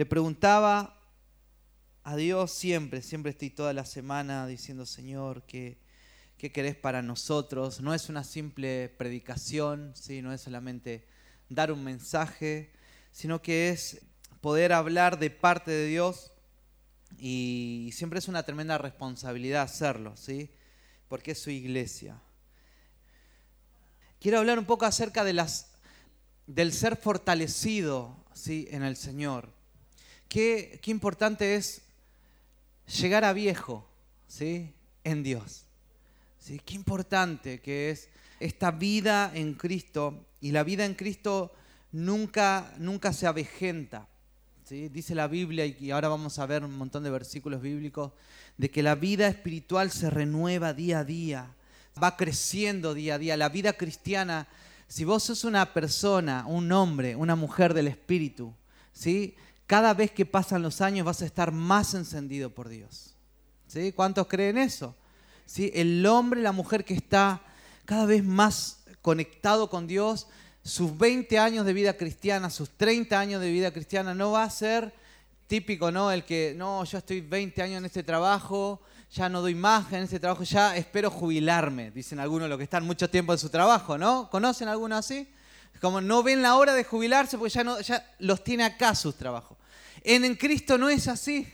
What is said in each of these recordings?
le preguntaba a Dios siempre, siempre estoy toda la semana diciendo, Señor, ¿qué, qué querés para nosotros? No es una simple predicación, ¿sí? no es solamente dar un mensaje, sino que es poder hablar de parte de Dios y siempre es una tremenda responsabilidad hacerlo, ¿sí? Porque es su iglesia. Quiero hablar un poco acerca de las, del ser fortalecido ¿sí? en el Señor. Qué, importante es llegar a viejo ¿sí? en Dios. ¿Sí? Qué importante que es esta vida en Cristo. Y la vida en Cristo nunca, nunca se avejenta. Dice la Biblia, y ahora vamos a ver un montón de versículos bíblicos, de que la vida espiritual se renueva día a día, va creciendo día a día. La vida cristiana, si vos sos una persona, un hombre, una mujer del Espíritu, ¿sí? Cada vez que pasan los años vas a estar más encendido por Dios. ¿Sí? ¿Cuántos creen eso? ¿Sí? El hombre, la mujer que está cada vez más conectado con Dios, sus 20 años de vida cristiana, sus 30 años de vida cristiana, no va a ser típico, ¿no? El que, no, yo estoy 20 años en este trabajo, ya no doy más en este trabajo, ya espero jubilarme, dicen algunos los que están mucho tiempo en su trabajo, ¿no? ¿Conocen alguno así? Como no ven la hora de jubilarse porque ya, no, ya los tiene acá sus trabajos. En, Cristo no es así.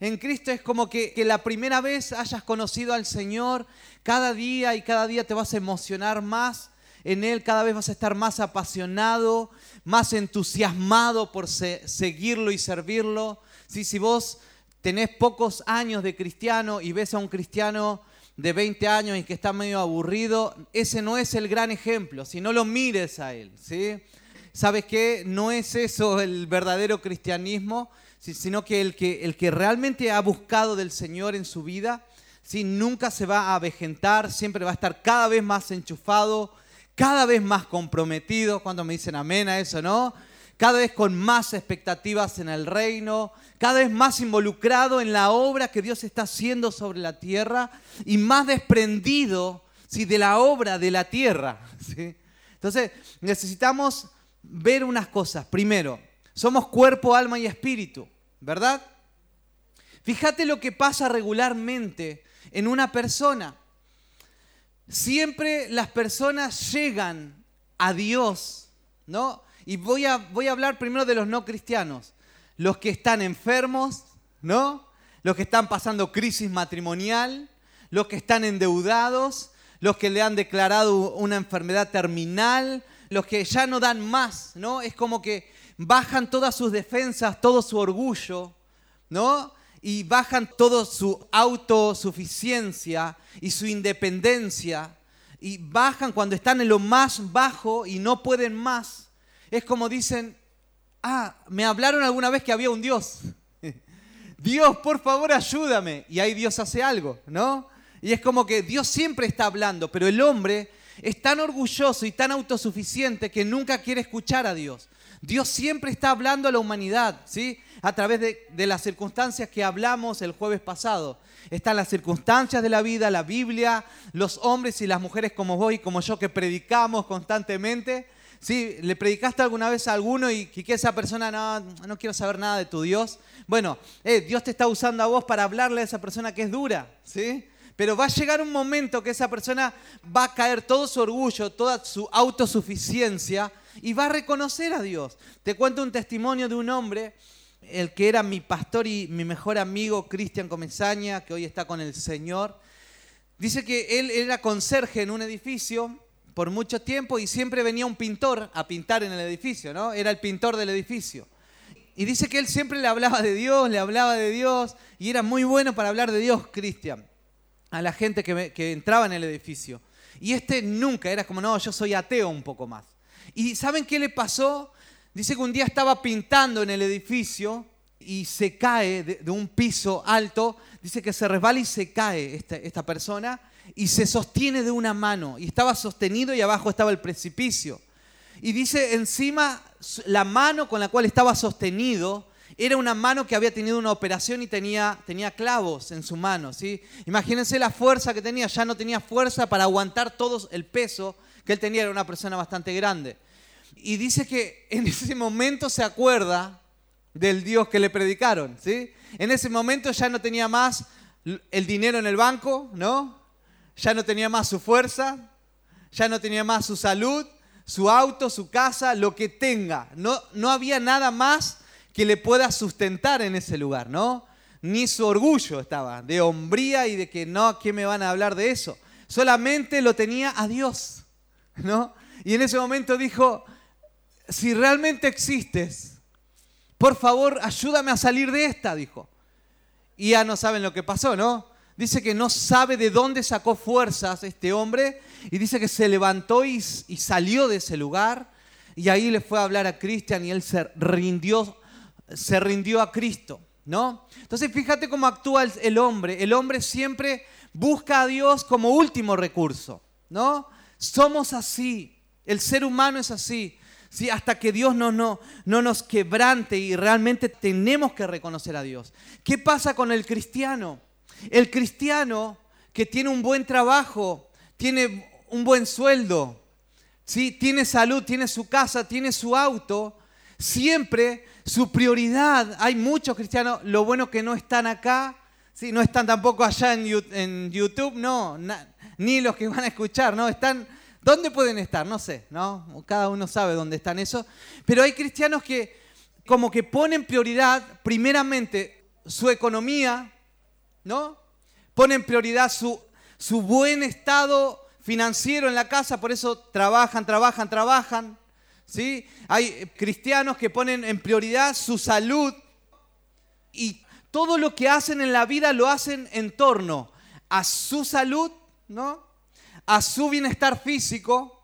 En Cristo es como que, la primera vez hayas conocido al Señor, cada día y cada día te vas a emocionar más en Él cada vez vas a estar más apasionado, más entusiasmado por seguirlo y servirlo. Si vos tenés pocos años de cristiano y ves a un cristiano de 20 años y que está medio aburrido, ese no es el gran ejemplo, si no lo mires a él. ¿sí? ¿Sabes qué? No es eso el verdadero cristianismo, sino que el que, el que realmente ha buscado del Señor en su vida, ¿sí? nunca se va a avejentar, siempre va a estar cada vez más enchufado, cada vez más comprometido, cuando me dicen amén a eso, ¿no? Cada vez con más expectativas en el reino, cada vez más involucrado en la obra que Dios está haciendo sobre la tierra y más desprendido ¿sí? de la obra de la tierra. Entonces necesitamos ver unas cosas. Primero, somos cuerpo, alma y espíritu, ¿verdad? Fíjate lo que pasa regularmente en una persona. Siempre las personas llegan a Dios, ¿no? Y voy a, voy a hablar primero de los no cristianos, los que están enfermos, ¿no? Los que están pasando crisis matrimonial, los que están endeudados, los que le han declarado una enfermedad terminal, los que ya no dan más, ¿no? Es como que bajan todas sus defensas, todo su orgullo, ¿no? y bajan toda su autosuficiencia y su independencia y bajan cuando están en lo más bajo y no pueden más. Es como dicen, ah, me hablaron alguna vez que había un Dios. Dios, por favor, ayúdame. Y ahí Dios hace algo, ¿no? Y es como que Dios siempre está hablando, pero el hombre es tan orgulloso y tan autosuficiente que nunca quiere escuchar a Dios. Dios siempre está hablando a la humanidad, ¿sí? A través de, las circunstancias que hablamos el jueves pasado. Están las circunstancias de la vida, la Biblia, los hombres y las mujeres como vos y como yo que predicamos constantemente. ¿Sí? ¿Le predicaste alguna vez a alguno y que esa persona no, no quiero saber nada de tu Dios? Bueno, eh, Dios te está usando a vos para hablarle a esa persona que es dura, ¿sí? Pero va a llegar un momento que esa persona va a caer todo su orgullo, toda su autosuficiencia y va a reconocer a Dios. Te cuento un testimonio de un hombre, el que era mi pastor y mi mejor amigo, Cristian Comesaña, que hoy está con el Señor. Dice que él era conserje en un edificio por mucho tiempo y siempre venía un pintor a pintar en el edificio, ¿no? Era el pintor del edificio. Y dice que él siempre le hablaba de Dios, le hablaba de Dios, y era muy bueno para hablar de Dios, Cristian, a la gente que, que entraba en el edificio. Y este nunca, era como, no, yo soy ateo un poco más. ¿Y saben qué le pasó? Dice que un día estaba pintando en el edificio y se cae de, un piso alto. Dice que se resbala y se cae esta, esta persona y se sostiene de una mano. Y estaba sostenido y abajo estaba el precipicio. Y dice encima la mano con la cual estaba sostenido era una mano que había tenido una operación y tenía, tenía clavos en su mano. ¿sí? Imagínense la fuerza que tenía, ya no tenía fuerza para aguantar todo el peso que él tenía, era una persona bastante grande. Y dice que en ese momento se acuerda del Dios que le predicaron, ¿sí? En ese momento ya no tenía más el dinero en el banco, ¿no? Ya no tenía más su fuerza, ya no tenía más su salud, su auto, su casa, lo que tenga. No, no había nada más que le pueda sustentar en ese lugar, ¿no? Ni su orgullo estaba, de hombría y de que no, ¿qué me van a hablar de eso? Solamente lo tenía a Dios, ¿no? Y en ese momento dijo, si realmente existes, por favor, ayúdame a salir de esta, dijo. Y ya no saben lo que pasó, ¿no? Dice que no sabe de dónde sacó fuerzas este hombre y dice que se levantó y, salió de ese lugar y ahí le fue a hablar a Cristian y él se rindió, se rindió a Cristo, ¿no? Entonces fíjate cómo actúa el, hombre. El hombre siempre busca a Dios como último recurso, ¿no? Somos así, el ser humano es así. ¿sí? hasta que Dios no, no, no nos quebrante y realmente tenemos que reconocer a Dios. ¿Qué pasa con el cristiano? El cristiano que tiene un buen trabajo, tiene un buen sueldo, ¿sí? tiene salud, tiene su casa, tiene su auto, siempre su prioridad, hay muchos cristianos, lo bueno que no están acá, ¿sí? no están tampoco allá en, YouTube, no, ni los que van a escuchar, no, están ¿Dónde pueden estar? No sé, ¿no? Cada uno sabe dónde están eso. Pero hay cristianos que como que ponen prioridad primeramente su economía, ¿no? Ponen prioridad su, su buen estado financiero en la casa, por eso trabajan, trabajan, trabajan. ¿Sí? Hay cristianos que ponen en prioridad su salud y todo lo que hacen en la vida lo hacen en torno a su salud, ¿no? a su bienestar físico,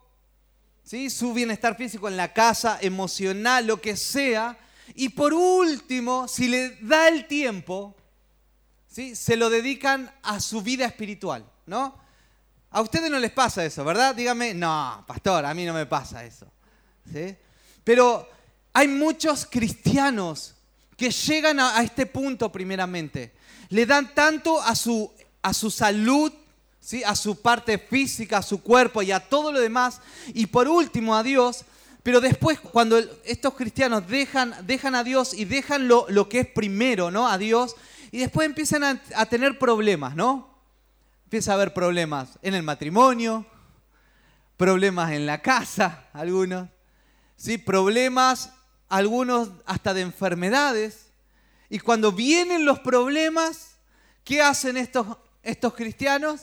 ¿sí? su bienestar físico en la casa, emocional, lo que sea. Y por último, si le da el tiempo, ¿sí? se lo dedican a su vida espiritual. ¿no? A ustedes no les pasa eso, ¿verdad? Dígame, no, pastor, a mí no me pasa eso. ¿Sí? Pero hay muchos cristianos que llegan a, este punto primeramente. Le dan tanto a su, a su salud a su parte física, a su cuerpo y a todo lo demás. Y por último a Dios. Pero después, cuando estos cristianos dejan, dejan a Dios y dejan lo, lo, que es primero, ¿no? A Dios, y después empiezan a, a tener problemas, ¿no? Empieza a haber problemas en el matrimonio, problemas en la casa, algunos, ¿sí? Problemas, algunos hasta de enfermedades. Y cuando vienen los problemas, ¿qué hacen estos, estos cristianos?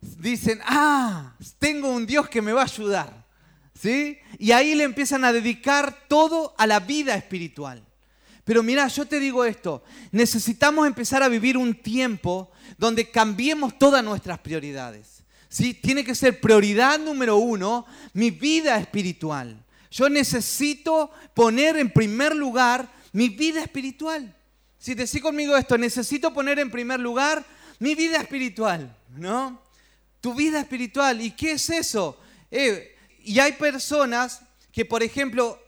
dicen, ah, tengo un Dios que me va a ayudar. ¿Sí? Y ahí le empiezan a dedicar todo a la vida espiritual. Pero mira, yo te digo esto, necesitamos empezar a vivir un tiempo donde cambiemos todas nuestras prioridades. ¿Sí? Tiene que ser prioridad número uno mi vida espiritual. Yo necesito poner en primer lugar mi vida espiritual. Si decís conmigo esto, necesito poner en primer lugar mi vida espiritual, ¿no? tu vida espiritual. ¿Y qué es eso? Eh, y hay personas que, por ejemplo,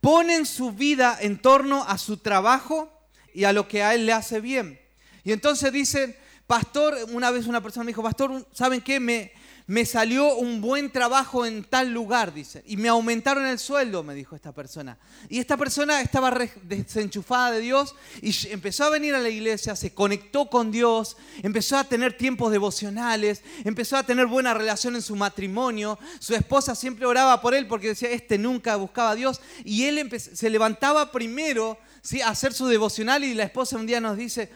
ponen su vida en torno a su trabajo y a lo que a él le hace bien. Y entonces dicen, pastor, una vez una persona me dijo, pastor, ¿saben qué? Me, me salió un buen trabajo en tal lugar, dice, y me aumentaron el sueldo, me dijo esta persona. Y esta persona estaba desenchufada de Dios y empezó a venir a la iglesia, se conectó con Dios, empezó a tener tiempos devocionales, empezó a tener buena relación en su matrimonio. Su esposa siempre oraba por él porque decía, este nunca buscaba a Dios. Y él se levantaba primero ¿sí? hacer su devocional y la esposa un día nos dice,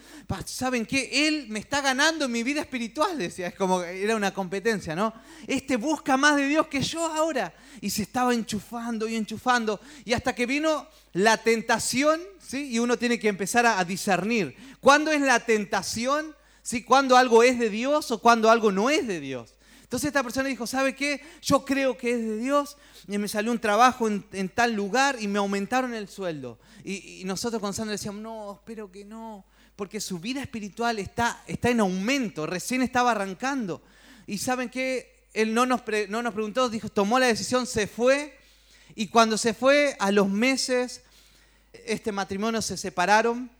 ¿saben qué? Él me está ganando en mi vida espiritual, decía, es como era una competencia, ¿no? Este busca más de Dios que yo ahora. Y se estaba enchufando y enchufando. Y hasta que vino la tentación, ¿sí? Y uno tiene que empezar a, discernir. ¿Cuándo es la tentación? ¿Sí? ¿Cuándo algo es de Dios o cuándo algo no es de Dios? Entonces esta persona dijo, ¿sabe qué? Yo creo que es de Dios y me salió un trabajo en, tal lugar y me aumentaron el sueldo. Y, nosotros con Sandra decíamos, no, espero que no, porque su vida espiritual está, en aumento, recién estaba arrancando. Y ¿saben qué? Él no nos, no nos preguntó, dijo, tomó la decisión, se fue y cuando se fue, a los meses, este matrimonio se separaron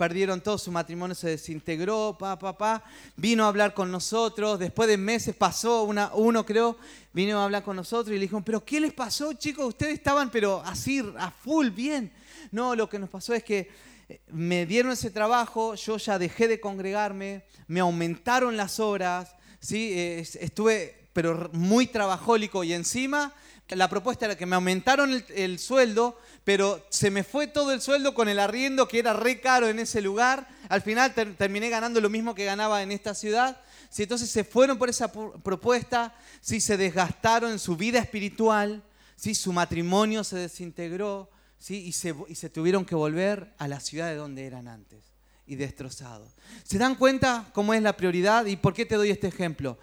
perdieron todo, su matrimonio se desintegró, pa, pa, pa. Vino a hablar con nosotros, después de meses pasó, una, uno creo, vino a hablar con nosotros y le dijo, pero ¿qué les pasó chicos? Ustedes estaban pero así, a full, bien. No, lo que nos pasó es que eh, me dieron ese trabajo, yo ya dejé de congregarme, me aumentaron las horas, ¿sí? Eh, estuve pero muy trabajólico y encima la propuesta era que me aumentaron el, sueldo, pero se me fue todo el sueldo con el arriendo que era re caro en ese lugar. Al final terminé ganando lo mismo que ganaba en esta ciudad. Si entonces se fueron por esa propuesta, si se desgastaron en su vida espiritual, si su matrimonio se desintegró, ¿sí? y, se, tuvieron que volver a la ciudad de donde eran antes y destrozados. ¿Se dan cuenta cómo es la prioridad y por qué te doy este ejemplo?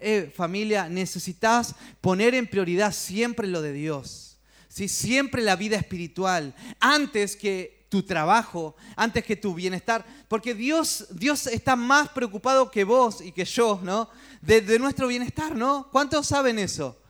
Eh, familia, necesitas poner en prioridad siempre lo de Dios. Siempre la vida espiritual, antes que tu trabajo, antes que tu bienestar. Porque Dios, Dios está más preocupado que vos y que yo, ¿no? De, de nuestro bienestar, ¿no? ¿Cuántos saben eso?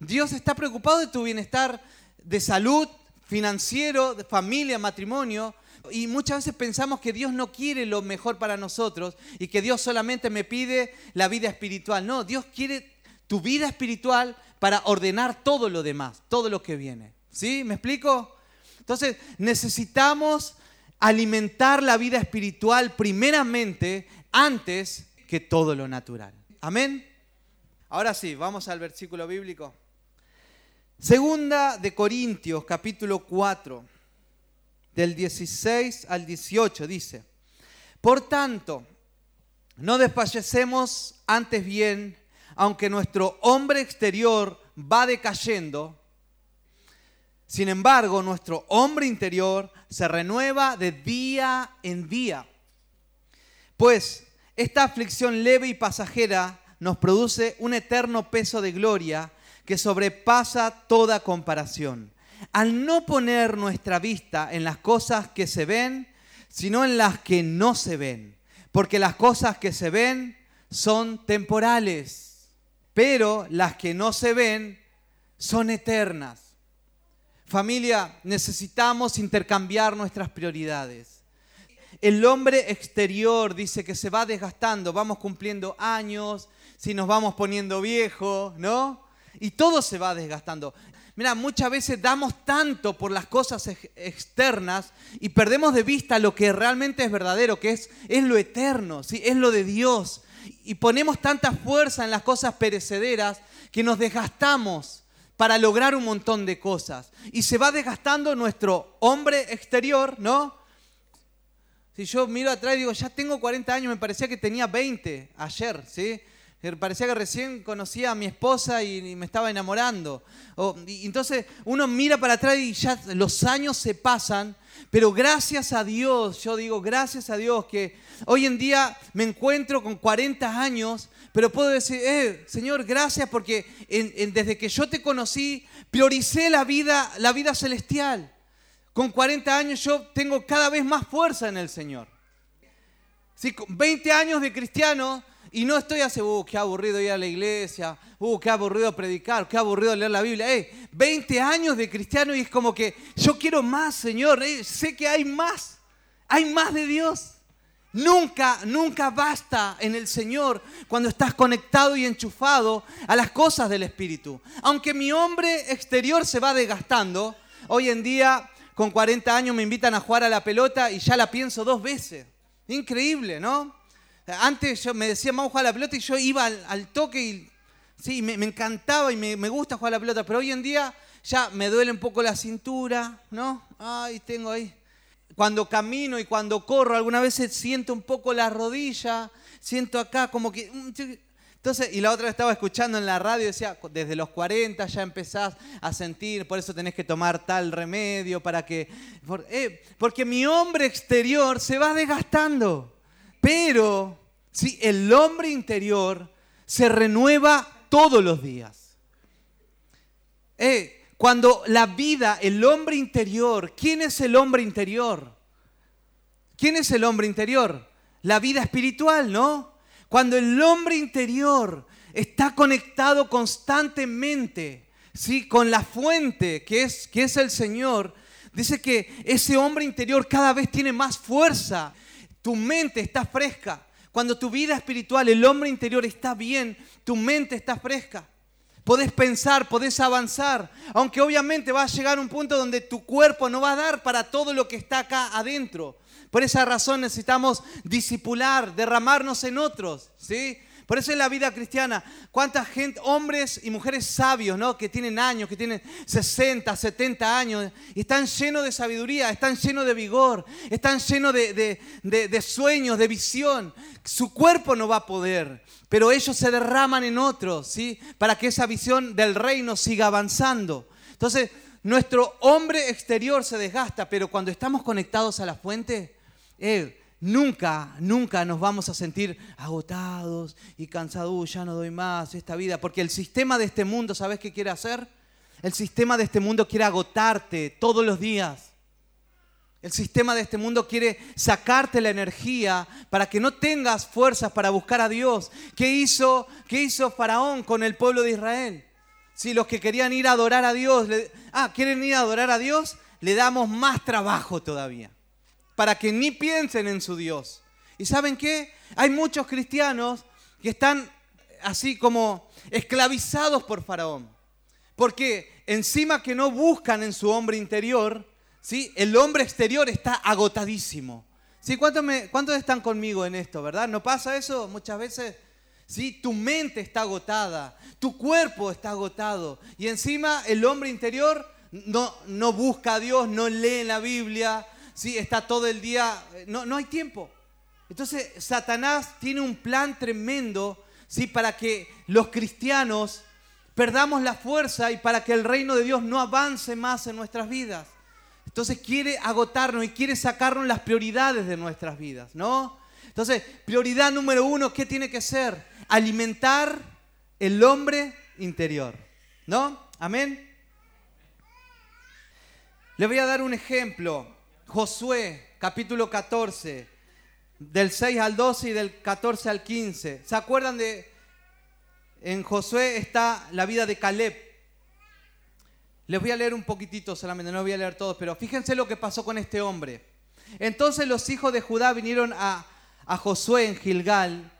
Dios está preocupado de tu bienestar de salud, financiero, de familia, matrimonio. Y muchas veces pensamos que Dios no quiere lo mejor para nosotros y que Dios solamente me pide la vida espiritual. No, Dios quiere tu vida espiritual para ordenar todo lo demás, todo lo que viene. ¿Sí? ¿Me explico? Entonces, necesitamos alimentar la vida espiritual primeramente antes que todo lo natural. Amén. Ahora sí, vamos al versículo bíblico. Segunda de Corintios, capítulo 4 del 16 al 18, dice, por tanto, no desfallecemos antes bien, aunque nuestro hombre exterior va decayendo, sin embargo, nuestro hombre interior se renueva de día en día. Pues esta aflicción leve y pasajera nos produce un eterno peso de gloria que sobrepasa toda comparación al no poner nuestra vista en las cosas que se ven, sino en las que no se ven. Porque las cosas que se ven son temporales, pero las que no se ven son eternas. Familia, necesitamos intercambiar nuestras prioridades. El hombre exterior dice que se va desgastando, vamos cumpliendo años, si nos vamos poniendo viejos, ¿no? Y todo se va desgastando. Mira, muchas veces damos tanto por las cosas externas y perdemos de vista lo que realmente es verdadero, que es, es lo eterno, ¿sí? es lo de Dios. Y ponemos tanta fuerza en las cosas perecederas que nos desgastamos para lograr un montón de cosas. Y se va desgastando nuestro hombre exterior, ¿no? Si yo miro atrás y digo, ya tengo 40 años, me parecía que tenía 20 ayer, ¿sí? Parecía que recién conocía a mi esposa y me estaba enamorando. entonces uno mira para atrás y ya los años se pasan, pero gracias a Dios, yo digo gracias a Dios que hoy en día me encuentro con 40 años, pero puedo decir, eh, Señor, gracias porque desde que yo te conocí, prioricé la vida, la vida celestial. Con 40 años yo tengo cada vez más fuerza en el Señor. ¿Sí? Con 20 años de cristiano, y no estoy así, uh, qué aburrido ir a la iglesia, uh, qué aburrido predicar, qué aburrido leer la Biblia. 20 años de cristiano y es como que yo quiero más, Señor. sé que hay más, hay más de Dios. Nunca, nunca basta en el Señor cuando estás conectado y enchufado a las cosas del Espíritu. Aunque mi hombre exterior se va desgastando, hoy en día con 40 años me invitan a jugar a la pelota y ya la pienso dos veces. Increíble, ¿no? Antes yo me decía, vamos a jugar la pelota y yo iba al, toque y sí, me, encantaba y me, gusta jugar a la pelota, pero hoy en día ya me duele un poco la cintura, ¿no? Ay, tengo ahí. Cuando camino y cuando corro, algunas veces siento un poco la rodilla, siento acá como que... Mm, entonces, y la otra vez estaba escuchando en la radio, decía, desde los 40 ya empezás a sentir, por eso tenés que tomar tal remedio para que... Eh, porque mi hombre exterior se va desgastando. Pero si el hombre interior se renueva todos los días. Eh, cuando la vida, el hombre interior, ¿quién es el hombre interior? ¿Quién es el hombre interior? La vida espiritual, ¿no? Cuando el hombre interior está conectado constantemente, ¿sí? Con la fuente que es, que es el Señor, dice que ese hombre interior cada vez tiene más fuerza. Tu mente está fresca. Cuando tu vida espiritual, el hombre interior está bien, tu mente está fresca. Podés pensar, podés avanzar, aunque obviamente va a llegar un punto donde tu cuerpo no va a dar para todo lo que está acá adentro. Por esa razón necesitamos disipular, derramarnos en otros, ¿sí? Por eso es la vida cristiana. ¿Cuánta gente, hombres y mujeres sabios, ¿no? que tienen años, que tienen 60, 70 años, están llenos de sabiduría, están llenos de vigor, están llenos de, de sueños, de visión? Su cuerpo no va a poder, pero ellos se derraman en otros, ¿sí? Para que esa visión del reino siga avanzando. Entonces, nuestro hombre exterior se desgasta, pero cuando estamos conectados a la fuente, eh, nunca, nunca nos vamos a sentir agotados y cansados, ya no doy más esta vida, porque el sistema de este mundo, ¿sabes qué quiere hacer? El sistema de este mundo quiere agotarte todos los días. El sistema de este mundo quiere sacarte la energía para que no tengas fuerzas para buscar a Dios. ¿Qué hizo, qué hizo Faraón con el pueblo de Israel? Si los que querían ir a adorar a Dios, ah, quieren ir a adorar a Dios, le damos más trabajo todavía para que ni piensen en su Dios. ¿Y saben qué? Hay muchos cristianos que están así como esclavizados por Faraón. Porque encima que no buscan en su hombre interior, ¿sí? el hombre exterior está agotadísimo. ¿Sí? ¿Cuántos, me, ¿Cuántos están conmigo en esto, verdad? ¿No pasa eso muchas veces? ¿Sí? Tu mente está agotada, tu cuerpo está agotado y encima el hombre interior no, no busca a Dios, no lee la Biblia, ¿sí? está todo el día, no, no hay tiempo. Entonces Satanás tiene un plan tremendo ¿sí? para que los cristianos perdamos la fuerza y para que el reino de Dios no avance más en nuestras vidas. Entonces quiere agotarnos y quiere sacarnos las prioridades de nuestras vidas, ¿no? Entonces, prioridad número uno, ¿qué tiene que ser? Alimentar el hombre interior, ¿no? Amén. Le voy a dar un ejemplo. Josué, capítulo 14, del 6 al 12 y del 14 al 15. ¿Se acuerdan de... En Josué está la vida de Caleb. Les voy a leer un poquitito solamente, no voy a leer todos, pero fíjense lo que pasó con este hombre. Entonces los hijos de Judá vinieron a, a Josué en Gilgal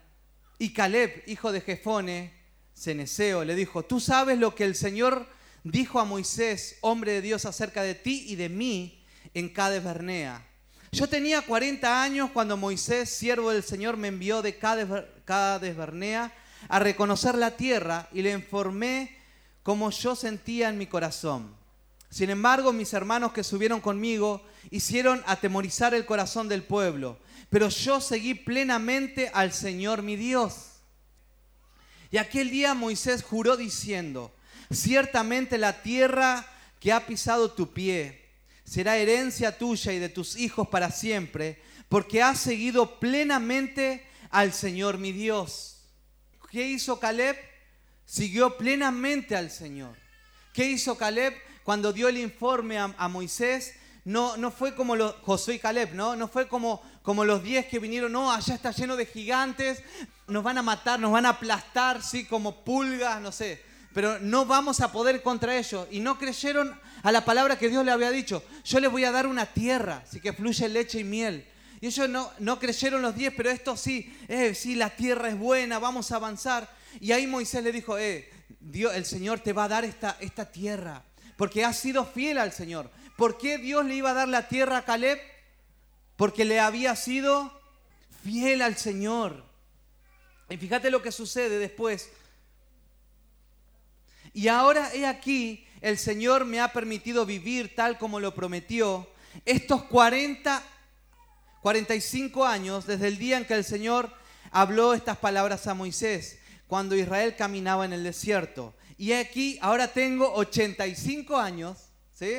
y Caleb, hijo de Jefone, Ceneseo, le dijo, tú sabes lo que el Señor dijo a Moisés, hombre de Dios, acerca de ti y de mí en Cades Bernea. Yo tenía 40 años cuando Moisés, siervo del Señor, me envió de Cades Bernea a reconocer la tierra y le informé como yo sentía en mi corazón. Sin embargo, mis hermanos que subieron conmigo hicieron atemorizar el corazón del pueblo, pero yo seguí plenamente al Señor mi Dios. Y aquel día Moisés juró diciendo, ciertamente la tierra que ha pisado tu pie, será herencia tuya y de tus hijos para siempre, porque has seguido plenamente al Señor mi Dios. ¿Qué hizo Caleb? Siguió plenamente al Señor. ¿Qué hizo Caleb cuando dio el informe a, Moisés? No, no fue como los, Josué y Caleb, ¿no? No fue como, como los diez que vinieron, no, allá está lleno de gigantes, nos van a matar, nos van a aplastar, sí, como pulgas, no sé. Pero no vamos a poder contra ellos. Y no creyeron a la palabra que Dios le había dicho. Yo les voy a dar una tierra, así que fluye leche y miel. Y ellos no, no creyeron los diez, pero esto sí, eh, sí, la tierra es buena, vamos a avanzar. Y ahí Moisés le dijo, eh, Dios, el Señor te va a dar esta, esta tierra, porque has sido fiel al Señor. ¿Por qué Dios le iba a dar la tierra a Caleb? Porque le había sido fiel al Señor. Y fíjate lo que sucede después. Y ahora he aquí el Señor me ha permitido vivir tal como lo prometió estos 40, 45 años desde el día en que el Señor habló estas palabras a Moisés, cuando Israel caminaba en el desierto. Y aquí, ahora tengo 85 años, ¿sí?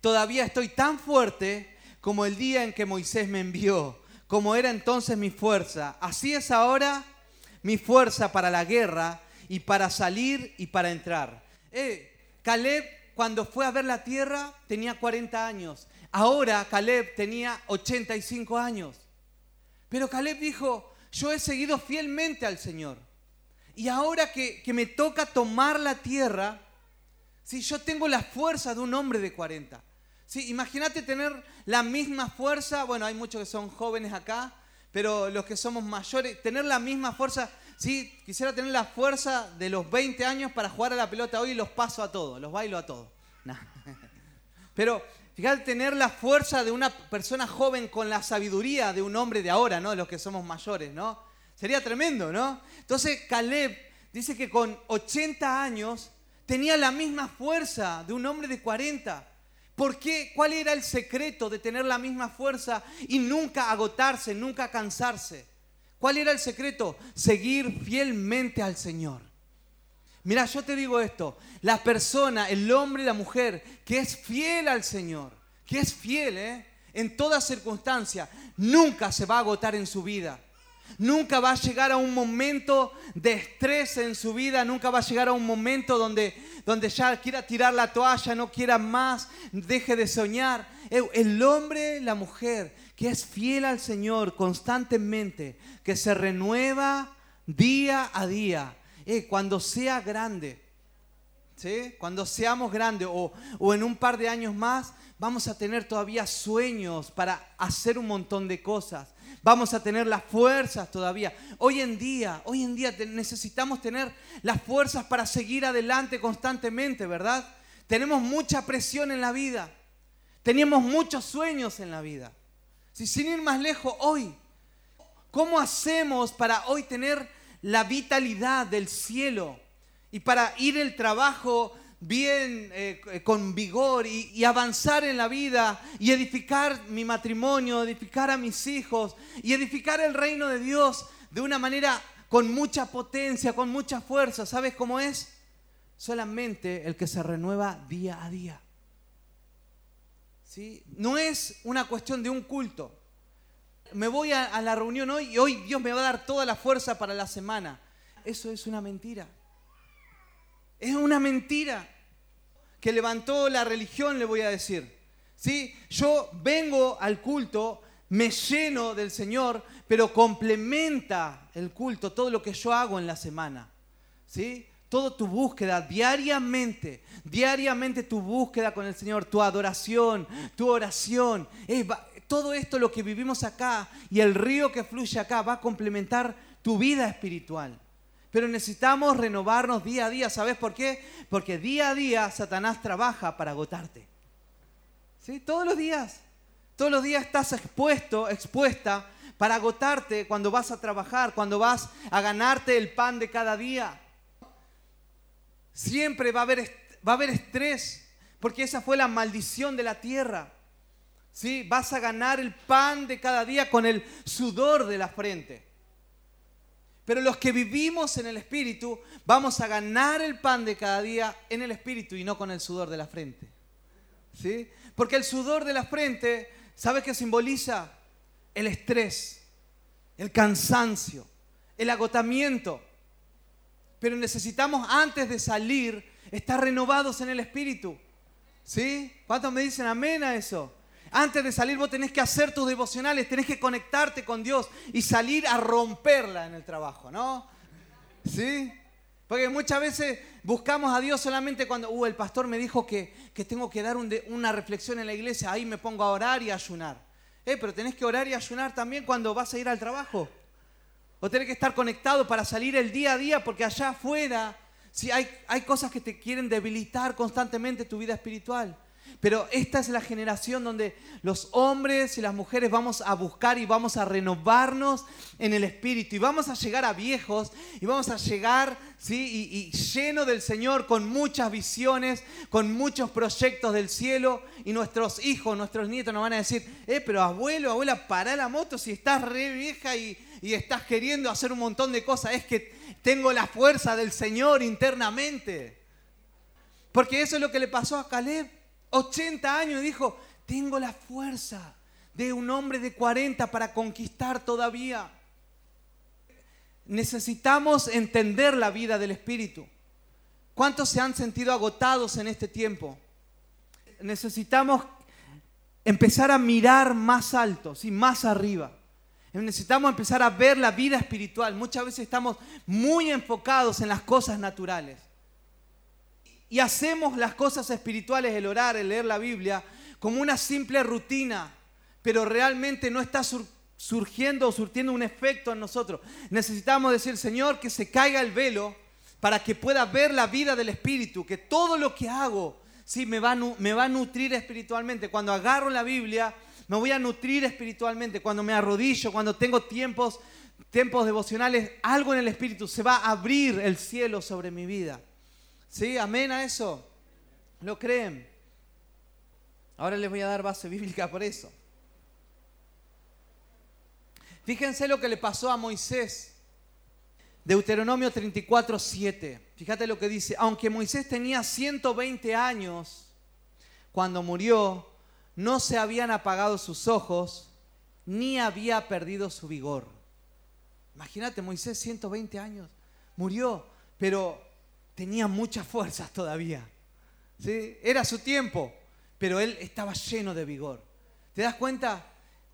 Todavía estoy tan fuerte como el día en que Moisés me envió, como era entonces mi fuerza. Así es ahora mi fuerza para la guerra y para salir y para entrar. Eh, Caleb cuando fue a ver la tierra tenía 40 años. Ahora Caleb tenía 85 años. Pero Caleb dijo, yo he seguido fielmente al Señor. Y ahora que, me toca tomar la tierra, si yo tengo la fuerza de un hombre de 40. ¿Sí? Imagínate tener la misma fuerza, bueno, hay muchos que son jóvenes acá, pero los que somos mayores, tener la misma fuerza, sí, quisiera tener la fuerza de los 20 años para jugar a la pelota hoy y los paso a todos, los bailo a todos. Pero fíjate, tener la fuerza de una persona joven con la sabiduría de un hombre de ahora, ¿no? Los que somos mayores, ¿no? Sería tremendo, ¿no? Entonces Caleb dice que con 80 años tenía la misma fuerza de un hombre de 40. ¿Por qué? ¿Cuál era el secreto de tener la misma fuerza y nunca agotarse, nunca cansarse? ¿Cuál era el secreto? Seguir fielmente al Señor. Mira, yo te digo esto, la persona, el hombre y la mujer que es fiel al Señor, que es fiel ¿eh? en toda circunstancia, nunca se va a agotar en su vida. Nunca va a llegar a un momento de estrés en su vida, nunca va a llegar a un momento donde, donde ya quiera tirar la toalla, no quiera más, deje de soñar. El hombre, la mujer, que es fiel al Señor constantemente, que se renueva día a día, eh, cuando sea grande, ¿sí? cuando seamos grandes o, o en un par de años más, vamos a tener todavía sueños para hacer un montón de cosas vamos a tener las fuerzas todavía. Hoy en día, hoy en día necesitamos tener las fuerzas para seguir adelante constantemente, ¿verdad? Tenemos mucha presión en la vida. Teníamos muchos sueños en la vida. Si sin ir más lejos, hoy, ¿cómo hacemos para hoy tener la vitalidad del cielo y para ir el trabajo bien, eh, con vigor y, avanzar en la vida y edificar mi matrimonio, edificar a mis hijos y edificar el reino de Dios de una manera con mucha potencia, con mucha fuerza. ¿Sabes cómo es? Solamente el que se renueva día a día. No es una cuestión de un culto. Me voy a la reunión hoy y hoy Dios me va a dar toda la fuerza para la semana. Eso es una mentira. Es una mentira que levantó la religión, le voy a decir. ¿Sí? Yo vengo al culto, me lleno del Señor, pero complementa el culto todo lo que yo hago en la semana. ¿Sí? Todo tu búsqueda diariamente, diariamente tu búsqueda con el Señor, tu adoración, tu oración. todo esto lo que vivimos acá y el río que fluye acá va a complementar tu vida espiritual. Pero necesitamos renovarnos día a día. ¿Sabes por qué? Porque día a día Satanás trabaja para agotarte. ¿Sí? Todos los días. Todos los días estás expuesto, expuesta para agotarte cuando vas a trabajar, cuando vas a ganarte el pan de cada día. Siempre va a haber, va a haber estrés, porque esa fue la maldición de la tierra. ¿Sí? Vas a ganar el pan de cada día con el sudor de la frente. Pero los que vivimos en el Espíritu vamos a ganar el pan de cada día en el Espíritu y no con el sudor de la frente. ¿Sí? Porque el sudor de la frente, ¿sabe qué simboliza? El estrés, el cansancio, el agotamiento. Pero necesitamos antes de salir estar renovados en el Espíritu. ¿Sí? ¿Cuántos me dicen amén a eso? Antes de salir vos tenés que hacer tus devocionales, tenés que conectarte con Dios y salir a romperla en el trabajo, ¿no? ¿Sí? Porque muchas veces buscamos a Dios solamente cuando, uh, el pastor me dijo que, que tengo que dar una reflexión en la iglesia, ahí me pongo a orar y a ayunar. Eh, pero tenés que orar y ayunar también cuando vas a ir al trabajo. O tenés que estar conectado para salir el día a día, porque allá afuera si hay, hay cosas que te quieren debilitar constantemente tu vida espiritual. Pero esta es la generación donde los hombres y las mujeres vamos a buscar y vamos a renovarnos en el espíritu. Y vamos a llegar a viejos y vamos a llegar ¿sí? y, lleno del Señor con muchas visiones, con muchos proyectos del cielo. Y nuestros hijos, nuestros nietos nos van a decir, eh, pero abuelo, abuela, para la moto si estás re vieja y, y estás queriendo hacer un montón de cosas. Es que tengo la fuerza del Señor internamente. Porque eso es lo que le pasó a Caleb. 80 años y dijo, tengo la fuerza de un hombre de 40 para conquistar todavía. Necesitamos entender la vida del Espíritu. ¿Cuántos se han sentido agotados en este tiempo? Necesitamos empezar a mirar más alto, y más arriba. Necesitamos empezar a ver la vida espiritual. Muchas veces estamos muy enfocados en las cosas naturales y hacemos las cosas espirituales, el orar, el leer la Biblia, como una simple rutina, pero realmente no está surgiendo o surtiendo un efecto en nosotros. Necesitamos decir, Señor, que se caiga el velo para que pueda ver la vida del Espíritu, que todo lo que hago sí, me, va, me va a nutrir espiritualmente. Cuando agarro la Biblia, me voy a nutrir espiritualmente. Cuando me arrodillo, cuando tengo tiempos, tiempos devocionales, algo en el Espíritu, se va a abrir el cielo sobre mi vida. ¿Sí? Amén a eso. ¿Lo creen? Ahora les voy a dar base bíblica por eso. Fíjense lo que le pasó a Moisés. Deuteronomio 34, 7. Fíjate lo que dice. Aunque Moisés tenía 120 años cuando murió, no se habían apagado sus ojos, ni había perdido su vigor. Imagínate, Moisés 120 años, murió, pero tenía muchas fuerzas todavía. ¿sí? Era su tiempo, pero él estaba lleno de vigor. ¿Te das cuenta?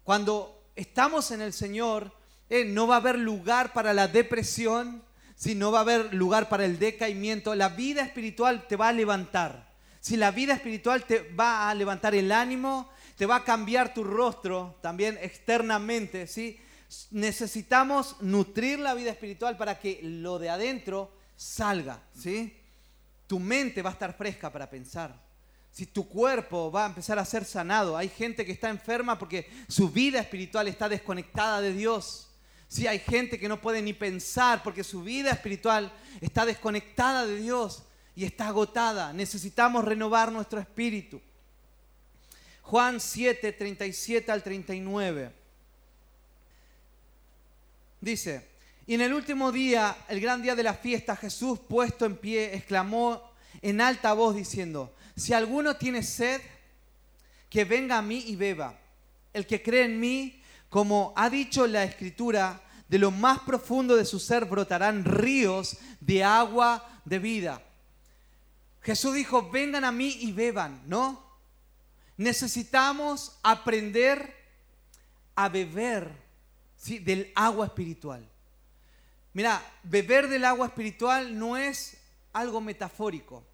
Cuando estamos en el Señor, eh, no va a haber lugar para la depresión, si no va a haber lugar para el decaimiento. La vida espiritual te va a levantar. Si la vida espiritual te va a levantar el ánimo, te va a cambiar tu rostro también externamente, ¿sí? Necesitamos nutrir la vida espiritual para que lo de adentro salga, ¿sí? Tu mente va a estar fresca para pensar. Si tu cuerpo va a empezar a ser sanado, hay gente que está enferma porque su vida espiritual está desconectada de Dios. Sí, hay gente que no puede ni pensar porque su vida espiritual está desconectada de Dios y está agotada. Necesitamos renovar nuestro espíritu. Juan 7, 37 al 39. Dice, y en el último día, el gran día de la fiesta, Jesús puesto en pie, exclamó en alta voz diciendo, si alguno tiene sed, que venga a mí y beba. El que cree en mí, como ha dicho la escritura, de lo más profundo de su ser brotarán ríos de agua de vida. Jesús dijo, vengan a mí y beban, ¿no? Necesitamos aprender a beber ¿sí? del agua espiritual. Mira, beber del agua espiritual no es algo metafórico,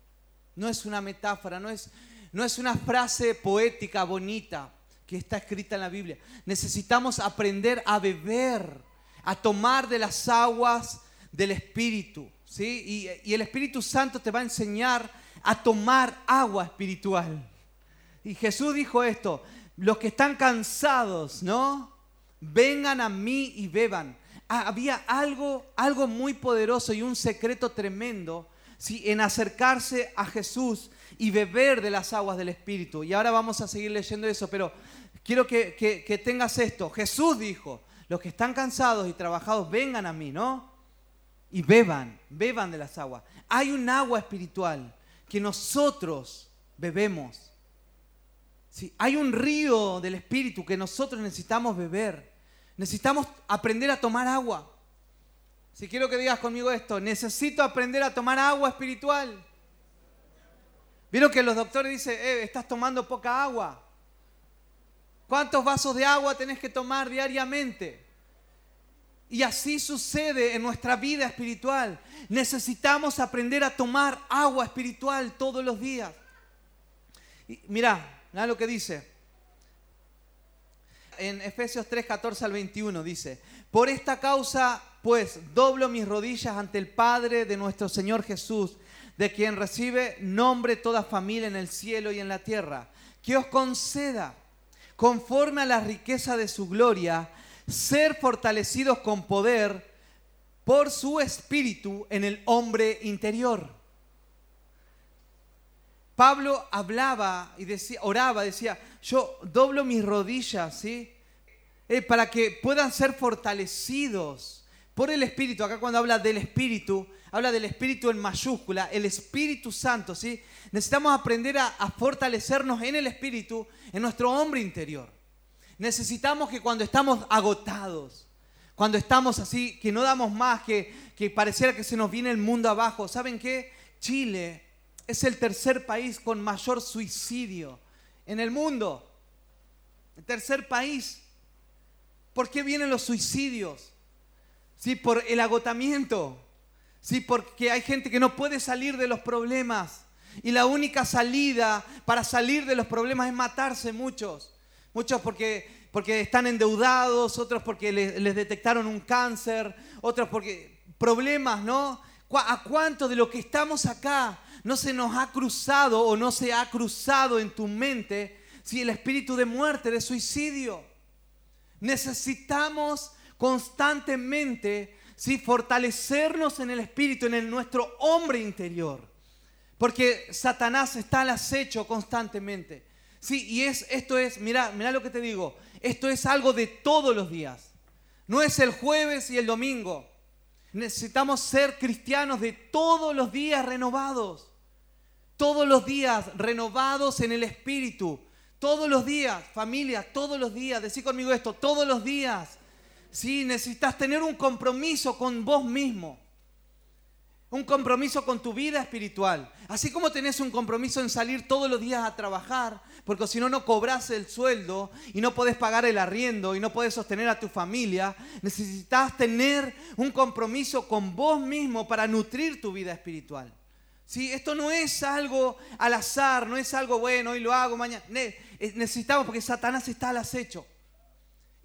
no es una metáfora, no es, no es una frase poética bonita que está escrita en la Biblia. Necesitamos aprender a beber, a tomar de las aguas del Espíritu. ¿Sí? Y, el Espíritu Santo te va a enseñar a tomar agua espiritual. Y Jesús dijo esto, los que están cansados, ¿no? Vengan a mí y beban. Ah, había algo, algo muy poderoso y un secreto tremendo ¿sí? en acercarse a Jesús y beber de las aguas del Espíritu. Y ahora vamos a seguir leyendo eso, pero quiero que, tengas esto. Jesús dijo, los que están cansados y trabajados, vengan a mí, ¿no? Y beban, beban de las aguas. Hay un agua espiritual que nosotros bebemos. Sí, hay un río del Espíritu que nosotros necesitamos beber. Necesitamos aprender a tomar agua. Si quiero que digas conmigo esto, necesito aprender a tomar agua espiritual. Vieron que los doctores dicen, eh, estás tomando poca agua. ¿Cuántos vasos de agua tenés que tomar diariamente? Y así sucede en nuestra vida espiritual. Necesitamos aprender a tomar agua espiritual todos los días. Y mira, mira lo que dice. En Efesios 3, 14 al 21 dice, por esta causa pues doblo mis rodillas ante el Padre de nuestro Señor Jesús, de quien recibe nombre toda familia en el cielo y en la tierra, que os conceda conforme a la riqueza de su gloria, ser fortalecidos con poder por su espíritu en el hombre interior. Pablo hablaba y decía, oraba, decía, yo doblo mis rodillas, ¿sí? Eh, para que puedan ser fortalecidos por el Espíritu. Acá cuando habla del Espíritu, habla del Espíritu en mayúscula, el Espíritu Santo, ¿sí? Necesitamos aprender a, fortalecernos en el Espíritu, en nuestro hombre interior. Necesitamos que cuando estamos agotados, cuando estamos así, que no damos más, que, que pareciera que se nos viene el mundo abajo, ¿saben qué? Chile es el tercer país con mayor suicidio en el mundo. El tercer país. ¿Por qué vienen los suicidios? Sí, por el agotamiento. Sí, porque hay gente que no puede salir de los problemas. Y la única salida para salir de los problemas es matarse muchos. Muchos porque, porque están endeudados, otros porque les, detectaron un cáncer, otros porque problemas, ¿no? ¿A cuánto de lo que estamos acá no se nos ha cruzado o no se ha cruzado en tu mente si el espíritu de muerte, de suicidio? Necesitamos constantemente fortalecernos en el espíritu, en nuestro hombre interior. Porque Satanás está al acecho constantemente. Sí, y es, esto es, mira, mira lo que te digo, esto es algo de todos los días. No es el jueves y el domingo. Necesitamos ser cristianos de todos los días renovados. Todos los días renovados en el espíritu. Todos los días, familia, todos los días. Decí conmigo esto, todos los días. Sí, necesitas tener un compromiso con vos mismo. Un compromiso con tu vida espiritual. Así como tenés un compromiso en salir todos los días a trabajar, porque si no, no cobras el sueldo y no podés pagar el arriendo y no podés sostener a tu familia, necesitas tener un compromiso con vos mismo para nutrir tu vida espiritual. ¿Sí? Esto no es algo al azar, no es algo bueno, hoy lo hago, mañana. Necesitamos, porque Satanás está al acecho.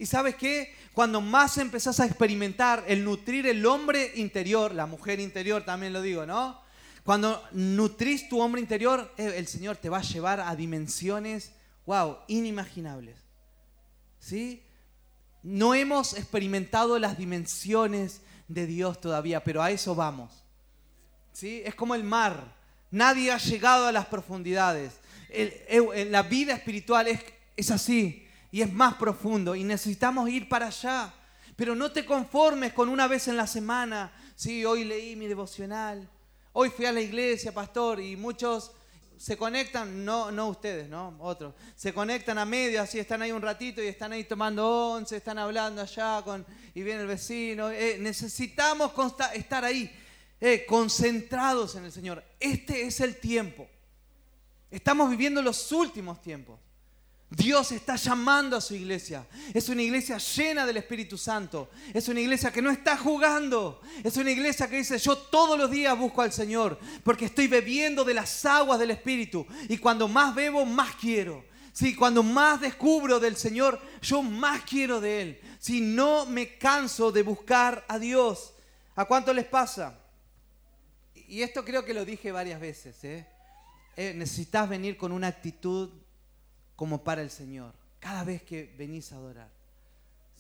¿Y sabes qué? Cuando más empezás a experimentar el nutrir el hombre interior, la mujer interior también lo digo, ¿no? Cuando nutrís tu hombre interior, eh, el Señor te va a llevar a dimensiones, wow, inimaginables. ¿Sí? No hemos experimentado las dimensiones de Dios todavía, pero a eso vamos. ¿Sí? Es como el mar. Nadie ha llegado a las profundidades. la vida espiritual es, es así y es más profundo y necesitamos ir para allá. Pero no te conformes con una vez en la semana. Sí, hoy leí mi devocional. Hoy fui a la iglesia, pastor, y muchos se conectan, no, no ustedes, ¿no? Otros. Se conectan a medio, así están ahí un ratito y están ahí tomando once, están hablando allá con, y viene el vecino. Eh, necesitamos estar ahí, eh, concentrados en el Señor. Este es el tiempo. Estamos viviendo los últimos tiempos. Dios está llamando a su iglesia. Es una iglesia llena del Espíritu Santo. Es una iglesia que no está jugando. Es una iglesia que dice, yo todos los días busco al Señor porque estoy bebiendo de las aguas del Espíritu. Y cuando más bebo, más quiero. Sí, cuando más descubro del Señor, yo más quiero de Él. Si no me canso de buscar a Dios. ¿A cuánto les pasa? Y esto creo que lo dije varias veces. ¿eh? Eh, necesitas venir con una actitud como para el Señor. Cada vez que venís a adorar.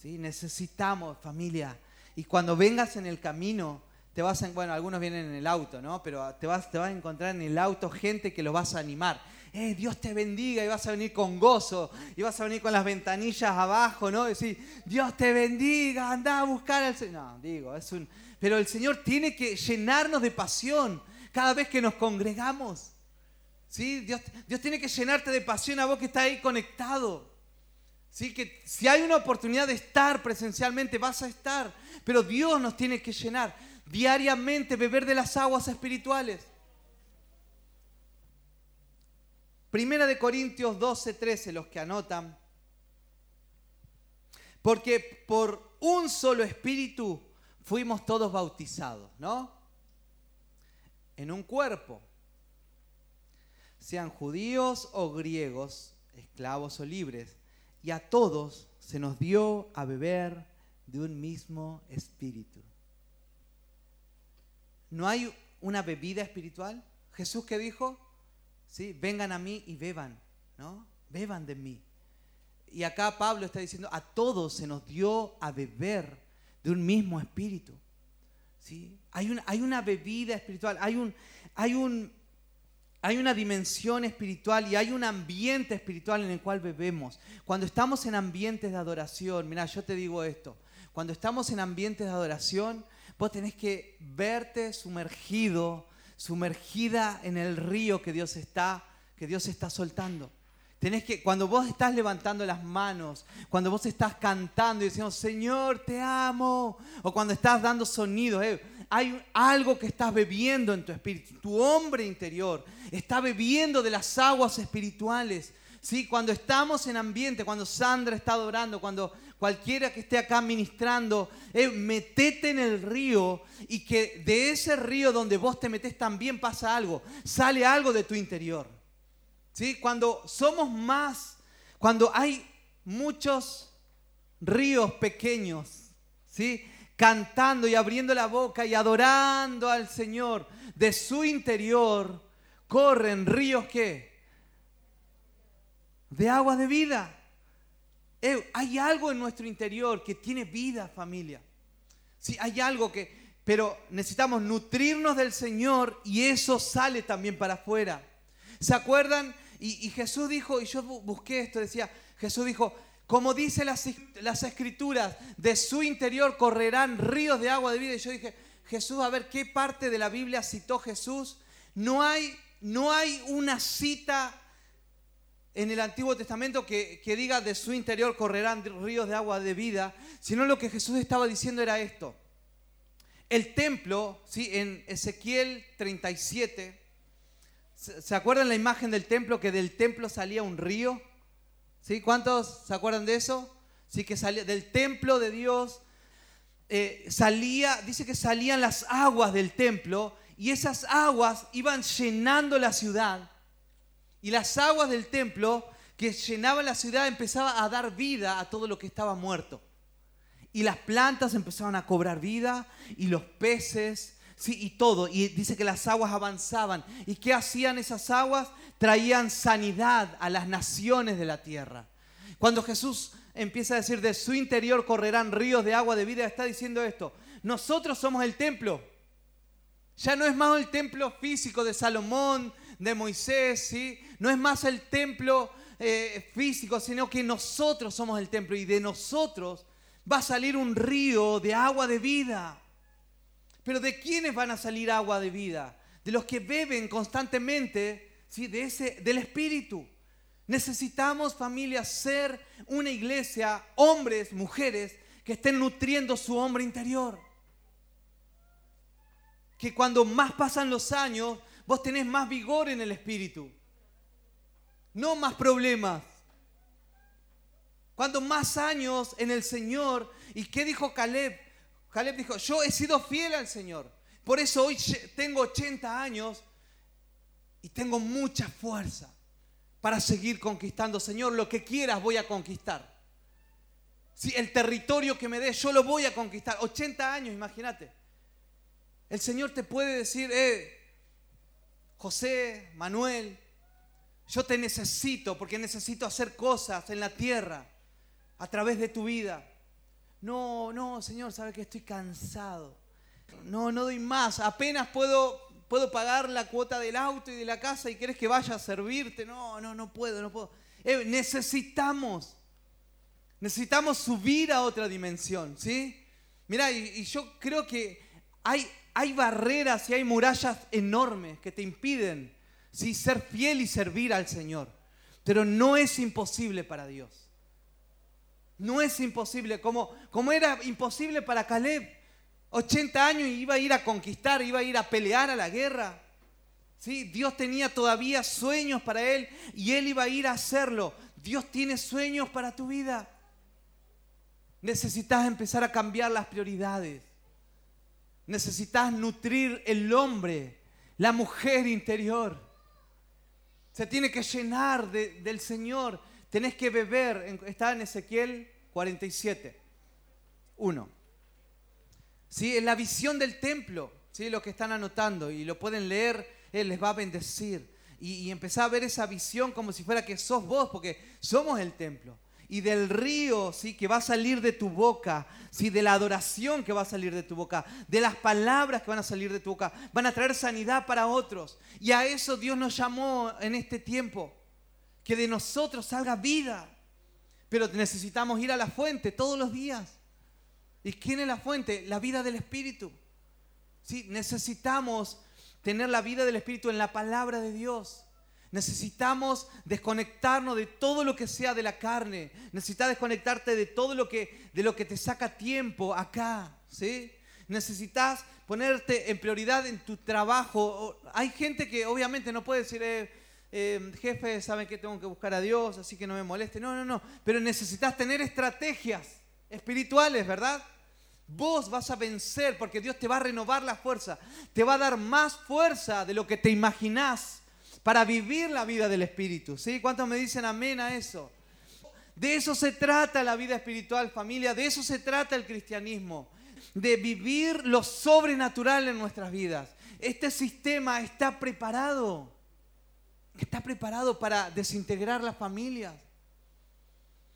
¿sí? Necesitamos familia. Y cuando vengas en el camino, te vas a, bueno, algunos vienen en el auto, ¿no? Pero te vas, te vas a encontrar en el auto gente que lo vas a animar. Eh, Dios te bendiga y vas a venir con gozo y vas a venir con las ventanillas abajo, ¿no? Decir, Dios te bendiga, anda a buscar al Señor. No, digo, es un... Pero el Señor tiene que llenarnos de pasión cada vez que nos congregamos. ¿Sí? Dios, Dios tiene que llenarte de pasión a vos que estás ahí conectado. ¿Sí? Que si hay una oportunidad de estar presencialmente, vas a estar. Pero Dios nos tiene que llenar diariamente, beber de las aguas espirituales. Primera de Corintios 12, 13, los que anotan. Porque por un solo espíritu fuimos todos bautizados, ¿no? En un cuerpo sean judíos o griegos, esclavos o libres, y a todos se nos dio a beber de un mismo espíritu. ¿No hay una bebida espiritual? Jesús que dijo, ¿sí? vengan a mí y beban, ¿no? Beban de mí. Y acá Pablo está diciendo, a todos se nos dio a beber de un mismo espíritu. ¿sí? Hay, una, hay una bebida espiritual, hay un, hay un, hay una dimensión espiritual y hay un ambiente espiritual en el cual bebemos. Cuando estamos en ambientes de adoración, mira, yo te digo esto, cuando estamos en ambientes de adoración, vos tenés que verte sumergido, sumergida en el río que Dios está, que Dios está soltando. Tenés que, cuando vos estás levantando las manos, cuando vos estás cantando y diciendo, Señor, te amo, o cuando estás dando sonidos, eh, hay algo que estás bebiendo en tu espíritu. Tu hombre interior está bebiendo de las aguas espirituales. ¿sí? Cuando estamos en ambiente, cuando Sandra está adorando, cuando cualquiera que esté acá ministrando, eh, metete en el río y que de ese río donde vos te metes también pasa algo, sale algo de tu interior. ¿sí? Cuando somos más, cuando hay muchos ríos pequeños, ¿sí? Cantando y abriendo la boca y adorando al Señor, de su interior corren ríos que de agua de vida. Eh, hay algo en nuestro interior que tiene vida, familia. Sí, hay algo que, pero necesitamos nutrirnos del Señor y eso sale también para afuera. ¿Se acuerdan? Y, Jesús dijo, y yo busqué esto, decía, Jesús dijo, como dice las, las escrituras, de su interior correrán ríos de agua de vida. Y yo dije, Jesús, a ver, ¿qué parte de la Biblia citó Jesús? No hay, no hay una cita en el Antiguo Testamento que, diga de su interior correrán ríos de agua de vida, sino lo que Jesús estaba diciendo era esto. El templo, ¿sí? en Ezequiel 37, ¿se acuerdan la imagen del templo que del templo salía un río? ¿Sí? ¿Cuántos se acuerdan de eso? Sí, que salía del templo de Dios eh, salía, dice que salían las aguas del templo y esas aguas iban llenando la ciudad y las aguas del templo que llenaban la ciudad empezaban a dar vida a todo lo que estaba muerto. Y las plantas empezaban a cobrar vida y los peces, sí, y todo. Y dice que las aguas avanzaban. ¿Y qué hacían esas aguas? Traían sanidad a las naciones de la tierra. Cuando Jesús empieza a decir, de su interior correrán ríos de agua de vida, está diciendo esto. Nosotros somos el templo. Ya no es más el templo físico de Salomón, de Moisés, ¿sí? No es más el templo eh, físico, sino que nosotros somos el templo y de nosotros va a salir un río de agua de vida. Pero ¿de quiénes van a salir agua de vida? De los que beben constantemente ¿sí? de ese, del Espíritu. Necesitamos, familia, ser una iglesia, hombres, mujeres, que estén nutriendo su hombre interior. Que cuando más pasan los años, vos tenés más vigor en el espíritu. No más problemas. Cuando más años en el Señor. ¿Y qué dijo Caleb? Caleb dijo, yo he sido fiel al Señor. Por eso hoy tengo 80 años y tengo mucha fuerza para seguir conquistando. Señor, lo que quieras voy a conquistar. Si el territorio que me des, yo lo voy a conquistar. 80 años, imagínate. El Señor te puede decir, eh, José, Manuel, yo te necesito porque necesito hacer cosas en la tierra a través de tu vida. No, no, Señor, sabe que estoy cansado. No, no doy más. Apenas puedo, puedo pagar la cuota del auto y de la casa y quieres que vaya a servirte. No, no, no puedo, no puedo. Eh, necesitamos, necesitamos subir a otra dimensión, ¿sí? Mira, y yo creo que hay, hay barreras y hay murallas enormes que te impiden ¿sí? ser fiel y servir al Señor. Pero no es imposible para Dios. No es imposible, como, como era imposible para Caleb. 80 años y iba a ir a conquistar, iba a ir a pelear a la guerra. ¿Sí? Dios tenía todavía sueños para él y él iba a ir a hacerlo. Dios tiene sueños para tu vida. Necesitas empezar a cambiar las prioridades. Necesitas nutrir el hombre, la mujer interior. Se tiene que llenar del Señor. Tenés que beber. Está en Ezequiel 47, 1. ¿Sí? En la visión del templo, ¿sí? lo que están anotando y lo pueden leer, Él les va a bendecir. Y, y empezar a ver esa visión como si fuera que sos vos, porque somos el templo y del río, ¿sí? que va a salir de tu boca, ¿sí? de la adoración que va a salir de tu boca, de las palabras que van a salir de tu boca, van a traer sanidad para otros. Y a eso Dios nos llamó en este tiempo, que de nosotros salga vida. Pero necesitamos ir a la fuente todos los días. ¿Y quién es la fuente? La vida del Espíritu. ¿Sí? Necesitamos tener la vida del Espíritu en la palabra de Dios. Necesitamos desconectarnos de todo lo que sea de la carne. Necesitas desconectarte de todo lo que, de lo que te saca tiempo acá. ¿sí? Necesitas ponerte en prioridad en tu trabajo. Hay gente que obviamente no puede decir, eh, eh, jefe, saben que tengo que buscar a Dios, así que no me moleste. No, no, no. Pero necesitas tener estrategias espirituales, ¿verdad? Vos vas a vencer porque Dios te va a renovar la fuerza, te va a dar más fuerza de lo que te imaginás para vivir la vida del Espíritu. ¿Sí? ¿Cuántos me dicen amén a eso? De eso se trata la vida espiritual, familia, de eso se trata el cristianismo, de vivir lo sobrenatural en nuestras vidas. Este sistema está preparado, está preparado para desintegrar las familias.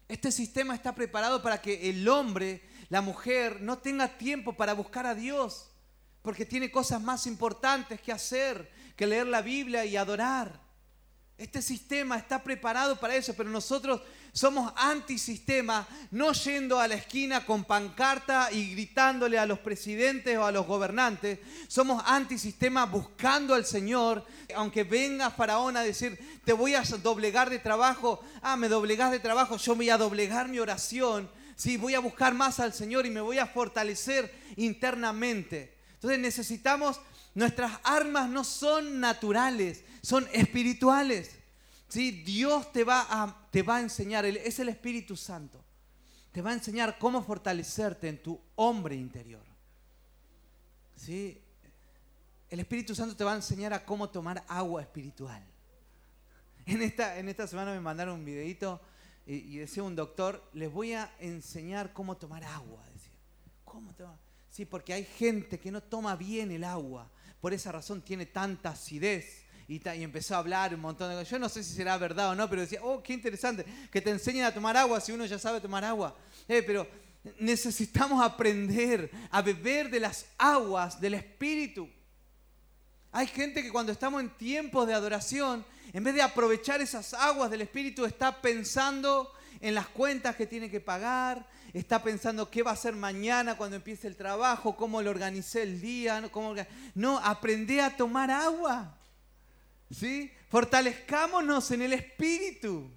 Este sistema está preparado para que el hombre la mujer no tenga tiempo para buscar a Dios, porque tiene cosas más importantes que hacer que leer la Biblia y adorar. Este sistema está preparado para eso, pero nosotros somos antisistema, no yendo a la esquina con pancarta y gritándole a los presidentes o a los gobernantes. Somos antisistema buscando al Señor, aunque venga Faraón a decir, te voy a doblegar de trabajo, ah, me doblegas de trabajo, yo voy a doblegar mi oración Sí, voy a buscar más al Señor y me voy a fortalecer internamente. Entonces necesitamos, nuestras armas no son naturales, son espirituales. ¿Sí? Dios te va, a, te va a enseñar, es el Espíritu Santo. Te va a enseñar cómo fortalecerte en tu hombre interior. ¿Sí? El Espíritu Santo te va a enseñar a cómo tomar agua espiritual. En esta, en esta semana me mandaron un videito y, decía un doctor, les voy a enseñar cómo tomar agua. ¿cómo tomar? Sí, porque hay gente que no toma bien el agua. Por esa razón tiene tanta acidez. Y, empezó a hablar un montón de cosas. Yo no sé si será verdad o no, pero decía, oh, qué interesante, que te enseñen a tomar agua si uno ya sabe tomar agua. Eh, pero necesitamos aprender a beber de las aguas del Espíritu. Hay gente que cuando estamos en tiempos de adoración en vez de aprovechar esas aguas del Espíritu, está pensando en las cuentas que tiene que pagar, está pensando qué va a hacer mañana cuando empiece el trabajo, cómo le organicé el día. No aprende a tomar agua. ¿Sí? Fortalezcámonos en el Espíritu.